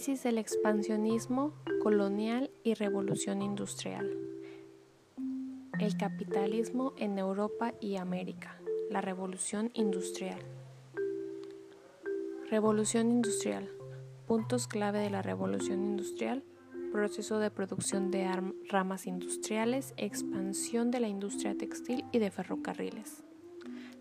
Crisis del expansionismo colonial y revolución industrial. El capitalismo en Europa y América. La revolución industrial. Revolución industrial. Puntos clave de la revolución industrial. Proceso de producción de ramas industriales, expansión de la industria textil y de ferrocarriles.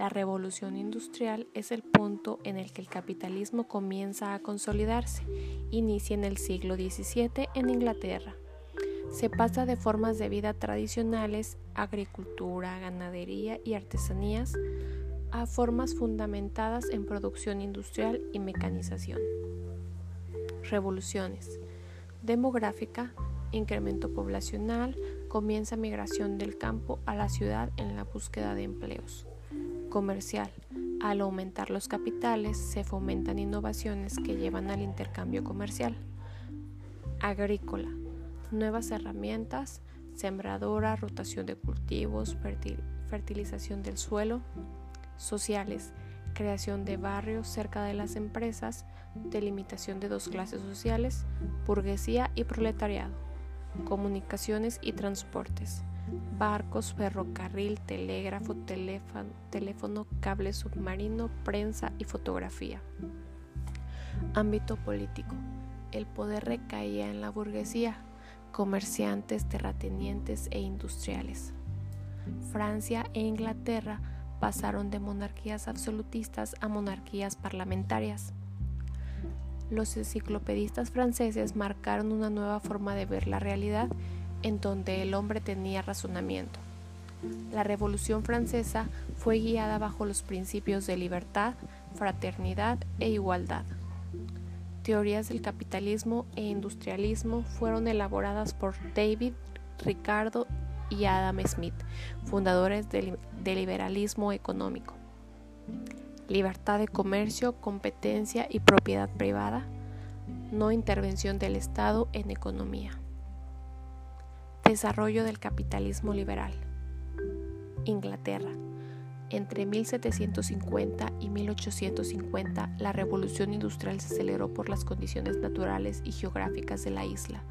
La revolución industrial es el punto en el que el capitalismo comienza a consolidarse. Inicia en el siglo XVII en Inglaterra. Se pasa de formas de vida tradicionales, agricultura, ganadería y artesanías, a formas fundamentadas en producción industrial y mecanización. Revoluciones. Demográfica, incremento poblacional, comienza migración del campo a la ciudad en la búsqueda de empleos comercial. Al aumentar los capitales se fomentan innovaciones que llevan al intercambio comercial. Agrícola. Nuevas herramientas, sembradora, rotación de cultivos, fertilización del suelo. Sociales. Creación de barrios cerca de las empresas, delimitación de dos clases sociales, burguesía y proletariado. Comunicaciones y transportes barcos, ferrocarril, telégrafo, teléfono, cable submarino, prensa y fotografía. Ámbito político. El poder recaía en la burguesía, comerciantes, terratenientes e industriales. Francia e Inglaterra pasaron de monarquías absolutistas a monarquías parlamentarias. Los enciclopedistas franceses marcaron una nueva forma de ver la realidad en donde el hombre tenía razonamiento. La Revolución Francesa fue guiada bajo los principios de libertad, fraternidad e igualdad. Teorías del capitalismo e industrialismo fueron elaboradas por David, Ricardo y Adam Smith, fundadores del, liberalismo económico. Libertad de comercio, competencia y propiedad privada, no intervención del Estado en economía. Desarrollo del capitalismo liberal. Inglaterra. Entre 1750 y 1850, la revolución industrial se aceleró por las condiciones naturales y geográficas de la isla.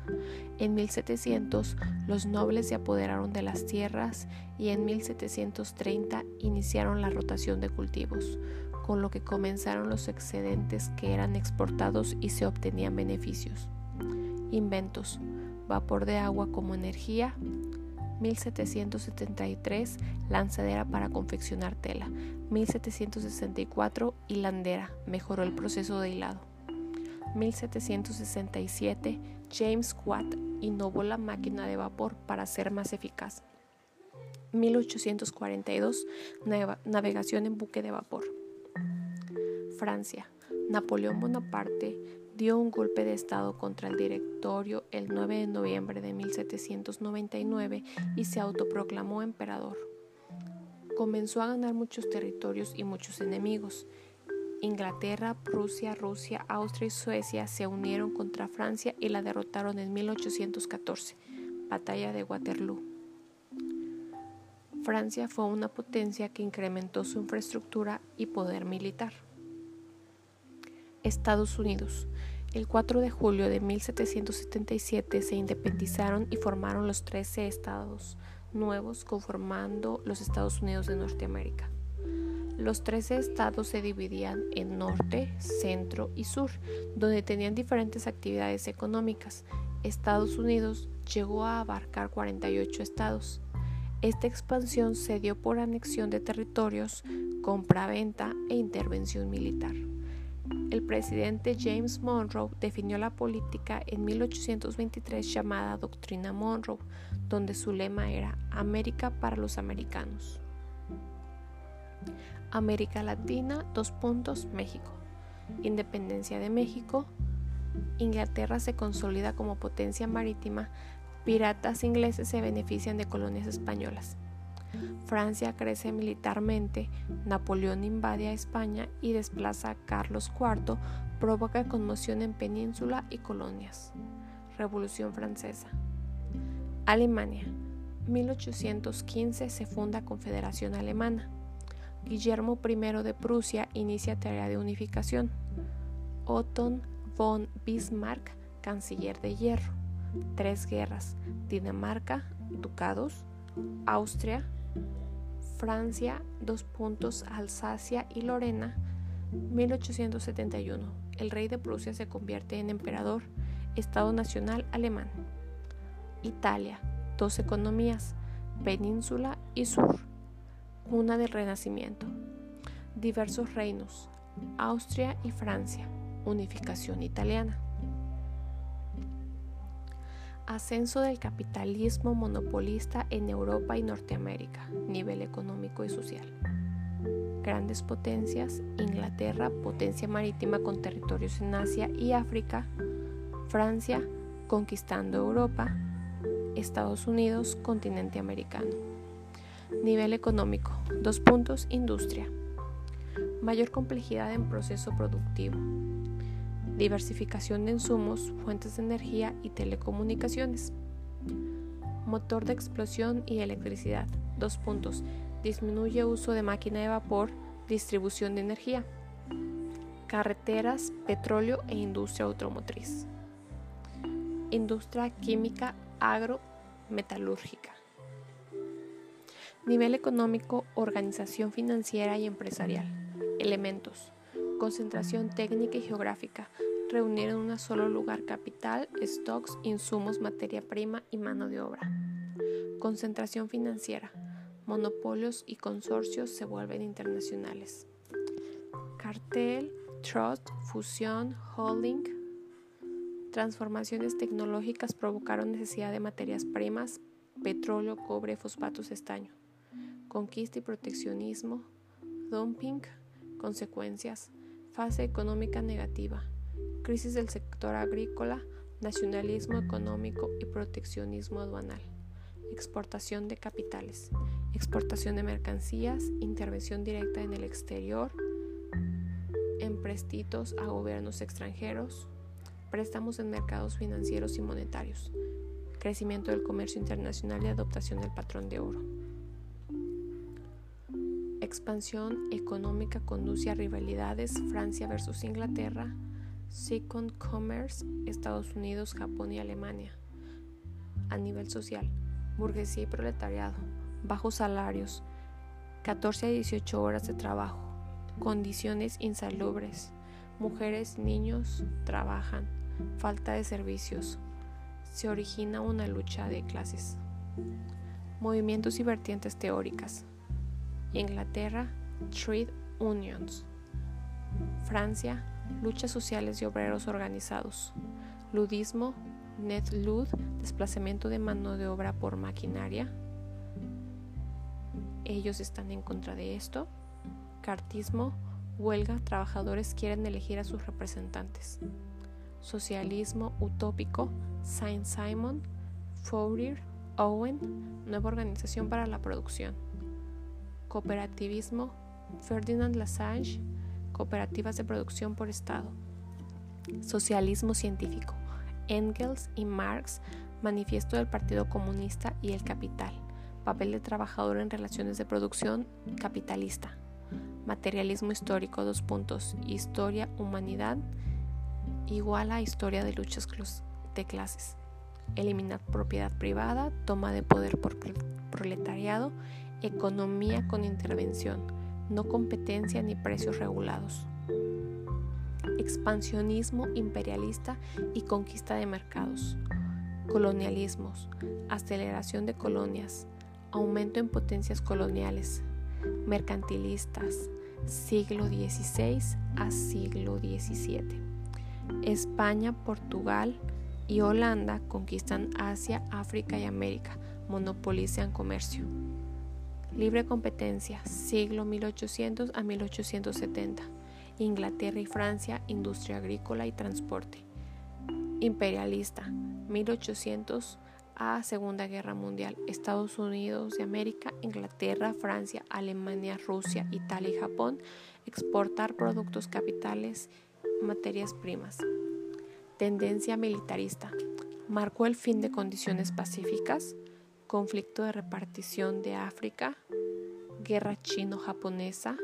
En 1700, los nobles se apoderaron de las tierras y en 1730 iniciaron la rotación de cultivos, con lo que comenzaron los excedentes que eran exportados y se obtenían beneficios. Inventos vapor de agua como energía. 1773, lanzadera para confeccionar tela. 1764, hilandera, mejoró el proceso de hilado. 1767, James Watt innovó la máquina de vapor para ser más eficaz. 1842, navegación en buque de vapor. Francia, Napoleón Bonaparte dio un golpe de Estado contra el directorio el 9 de noviembre de 1799 y se autoproclamó emperador. Comenzó a ganar muchos territorios y muchos enemigos. Inglaterra, Prusia, Rusia, Austria y Suecia se unieron contra Francia y la derrotaron en 1814, batalla de Waterloo. Francia fue una potencia que incrementó su infraestructura y poder militar. Estados Unidos. El 4 de julio de 1777 se independizaron y formaron los 13 estados nuevos conformando los Estados Unidos de Norteamérica. Los 13 estados se dividían en norte, centro y sur, donde tenían diferentes actividades económicas. Estados Unidos llegó a abarcar 48 estados. Esta expansión se dio por anexión de territorios, compra-venta e intervención militar. El presidente James Monroe definió la política en 1823 llamada Doctrina Monroe, donde su lema era América para los americanos. América Latina, dos puntos, México. Independencia de México. Inglaterra se consolida como potencia marítima. Piratas ingleses se benefician de colonias españolas. Francia crece militarmente, Napoleón invade a España y desplaza a Carlos IV, provoca conmoción en península y colonias. Revolución Francesa. Alemania. 1815 se funda Confederación Alemana. Guillermo I de Prusia inicia tarea de unificación. Otto von Bismarck, canciller de hierro. Tres guerras, Dinamarca, ducados, Austria, Francia, dos puntos, Alsacia y Lorena, 1871. El rey de Prusia se convierte en emperador, Estado Nacional alemán. Italia, dos economías, península y sur, una del Renacimiento. Diversos reinos, Austria y Francia, unificación italiana. Ascenso del capitalismo monopolista en Europa y Norteamérica, nivel económico y social. Grandes potencias, Inglaterra, potencia marítima con territorios en Asia y África, Francia, conquistando Europa, Estados Unidos, continente americano. Nivel económico, dos puntos, industria. Mayor complejidad en proceso productivo, diversificación de insumos, fuentes de energía y telecomunicaciones. Motor de explosión y electricidad. Dos puntos. Disminuye uso de máquina de vapor, distribución de energía. Carreteras, petróleo e industria automotriz. Industria química agro-metalúrgica. Nivel económico, organización financiera y empresarial. Elementos. Concentración técnica y geográfica, reunir en un solo lugar capital, stocks, insumos, materia prima y mano de obra. Concentración financiera. Monopolios y consorcios se vuelven internacionales. Cartel, trust, fusión, holding. Transformaciones tecnológicas provocaron necesidad de materias primas, petróleo, cobre, fosfatos, estaño. Conquista y proteccionismo, dumping, consecuencias, fase económica negativa, crisis del sector agrícola, nacionalismo económico y proteccionismo aduanal, exportación de capitales, exportación de mercancías, intervención directa en el exterior, emprestitos a gobiernos extranjeros, préstamos en mercados financieros y monetarios, crecimiento del comercio internacional y adoptación del patrón de oro. Expansión económica conduce a rivalidades Francia versus Inglaterra, Second Commerce, Estados Unidos, Japón y Alemania. A nivel social, burguesía y proletariado, bajos salarios, 14 a 18 horas de trabajo, condiciones insalubres, mujeres niños trabajan, falta de servicios. Se origina una lucha de clases. Movimientos y vertientes teóricas. Inglaterra, Trade Unions. Francia, luchas sociales y obreros organizados, ludismo, netlud, desplazamiento de mano de obra por maquinaria. Ellos están en contra de esto. Cartismo, huelga, trabajadores quieren elegir a sus representantes. Socialismo utópico, Saint Simon, Fourier, Owen, nueva organización para la producción. Cooperativismo, Ferdinand Lassalle, cooperativas de producción por Estado. Socialismo científico. Engels y Marx, Manifiesto del Partido Comunista y el Capital. Papel de trabajador en relaciones de producción capitalista. Materialismo histórico, dos puntos. Historia, humanidad, igual a historia de luchas de clases. Eliminar propiedad privada, toma de poder por proletariado, economía con intervención no competencia ni precios regulados. Expansionismo imperialista y conquista de mercados. Colonialismos, aceleración de colonias, aumento en potencias coloniales, mercantilistas, siglo XVI a siglo XVII. España, Portugal y Holanda conquistan Asia, África y América, monopolizan comercio. Libre competencia, siglo 1800 a 1870. Inglaterra y Francia, industria agrícola y transporte. Imperialista, 1800 a Segunda Guerra Mundial. Estados Unidos de América, Inglaterra, Francia, Alemania, Rusia, Italia y Japón. Exportar productos capitales, materias primas. Tendencia militarista. Marcó el fin de condiciones pacíficas conflicto de repartición de África, guerra chino-japonesa,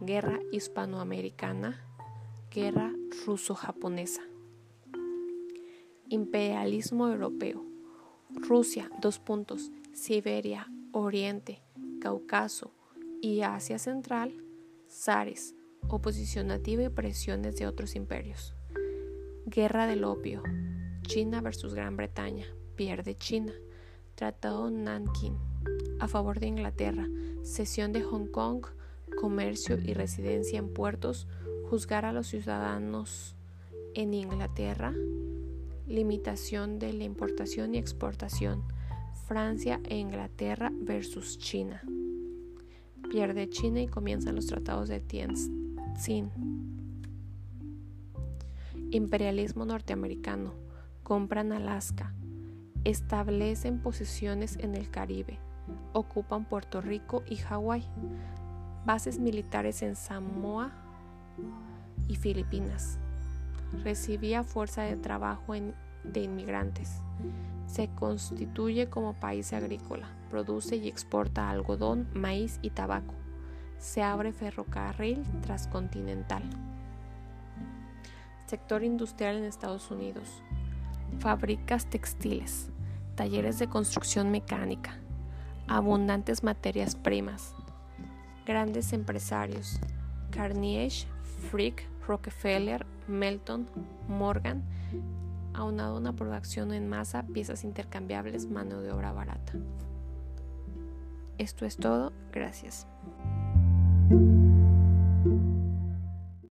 guerra hispanoamericana, guerra ruso-japonesa. Imperialismo europeo. Rusia, dos puntos, Siberia, Oriente, Cáucaso y Asia Central, zares, oposición nativa y presiones de otros imperios. Guerra del opio. China versus Gran Bretaña. Pierde China. Tratado Nanking. A favor de Inglaterra. Cesión de Hong Kong. Comercio y residencia en puertos. Juzgar a los ciudadanos en Inglaterra limitación de la importación y exportación, Francia e Inglaterra versus China. Pierde China y comienzan los tratados de Tianjin. Imperialismo norteamericano. Compran Alaska. Establecen posiciones en el Caribe. Ocupan Puerto Rico y Hawái. Bases militares en Samoa y Filipinas recibía fuerza de trabajo de inmigrantes. Se constituye como país agrícola, produce y exporta algodón, maíz y tabaco. Se abre ferrocarril transcontinental. Sector industrial en Estados Unidos. Fábricas textiles, talleres de construcción mecánica, abundantes materias primas, grandes empresarios, Carnegie, Frick, Rockefeller, Melton, Morgan, aunado a una producción en masa, piezas intercambiables, mano de obra barata. Esto es todo, gracias.